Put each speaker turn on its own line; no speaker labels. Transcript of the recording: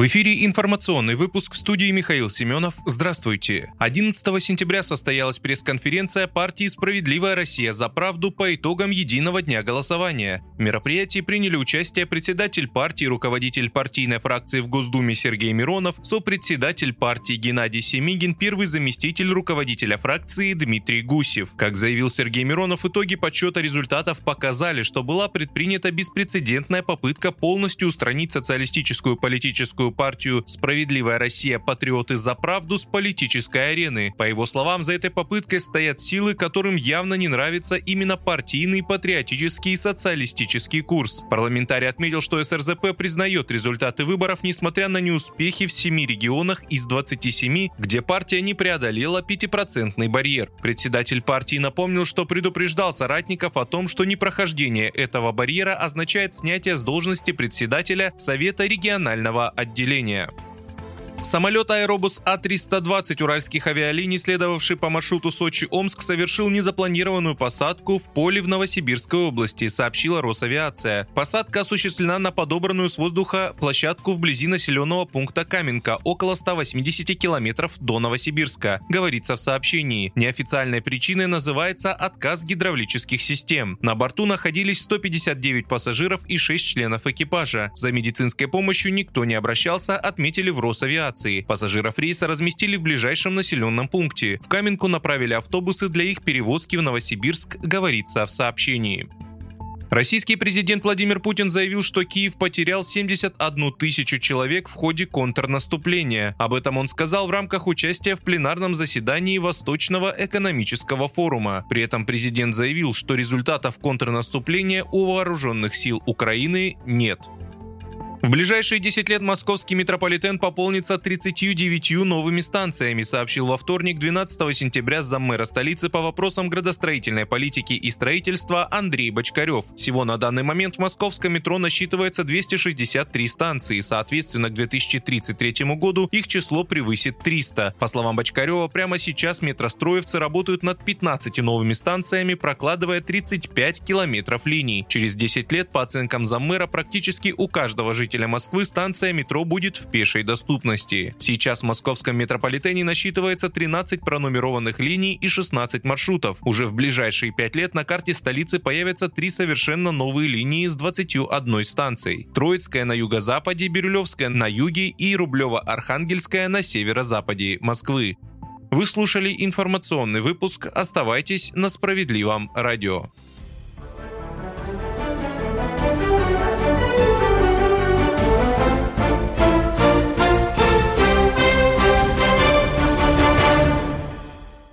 В эфире информационный выпуск студии Михаил Семенов. Здравствуйте. 11 сентября состоялась пресс-конференция партии «Справедливая Россия за правду» по итогам единого дня голосования. В мероприятии приняли участие председатель партии, руководитель партийной фракции в Госдуме Сергей Миронов, сопредседатель партии Геннадий Семигин, первый заместитель руководителя фракции Дмитрий Гусев. Как заявил Сергей Миронов, итоги подсчета результатов показали, что была предпринята беспрецедентная попытка полностью устранить социалистическую политическую политическую партию «Справедливая Россия. Патриоты за правду» с политической арены. По его словам, за этой попыткой стоят силы, которым явно не нравится именно партийный, патриотический и социалистический курс. Парламентарий отметил, что СРЗП признает результаты выборов, несмотря на неуспехи в семи регионах из 27, где партия не преодолела 5% барьер. Председатель партии напомнил, что предупреждал соратников о том, что непрохождение этого барьера означает снятие с должности председателя Совета регионального отделения отделения. Самолет Аэробус А-320 уральских авиалиний, следовавший по маршруту Сочи-Омск, совершил незапланированную посадку в поле в Новосибирской области, сообщила Росавиация. Посадка осуществлена на подобранную с воздуха площадку вблизи населенного пункта Каменка, около 180 километров до Новосибирска, говорится в сообщении. Неофициальной причиной называется отказ гидравлических систем. На борту находились 159 пассажиров и 6 членов экипажа. За медицинской помощью никто не обращался, отметили в Росавиации авиации. Пассажиров рейса разместили в ближайшем населенном пункте. В Каменку направили автобусы для их перевозки в Новосибирск, говорится в сообщении. Российский президент Владимир Путин заявил, что Киев потерял 71 тысячу человек в ходе контрнаступления. Об этом он сказал в рамках участия в пленарном заседании Восточного экономического форума. При этом президент заявил, что результатов контрнаступления у вооруженных сил Украины нет. В ближайшие 10 лет московский метрополитен пополнится 39 новыми станциями, сообщил во вторник 12 сентября заммэра столицы по вопросам градостроительной политики и строительства Андрей Бочкарев. Всего на данный момент в московском метро насчитывается 263 станции, соответственно, к 2033 году их число превысит 300. По словам Бочкарева, прямо сейчас метростроевцы работают над 15 новыми станциями, прокладывая 35 километров линий. Через 10 лет, по оценкам заммэра, практически у каждого жителя жителя Москвы станция метро будет в пешей доступности. Сейчас в московском метрополитене насчитывается 13 пронумерованных линий и 16 маршрутов. Уже в ближайшие 5 лет на карте столицы появятся три совершенно новые линии с 21 станцией. Троицкая на юго-западе, Бирюлевская на юге и Рублево-Архангельская на северо-западе Москвы. Вы слушали информационный выпуск. Оставайтесь на справедливом радио.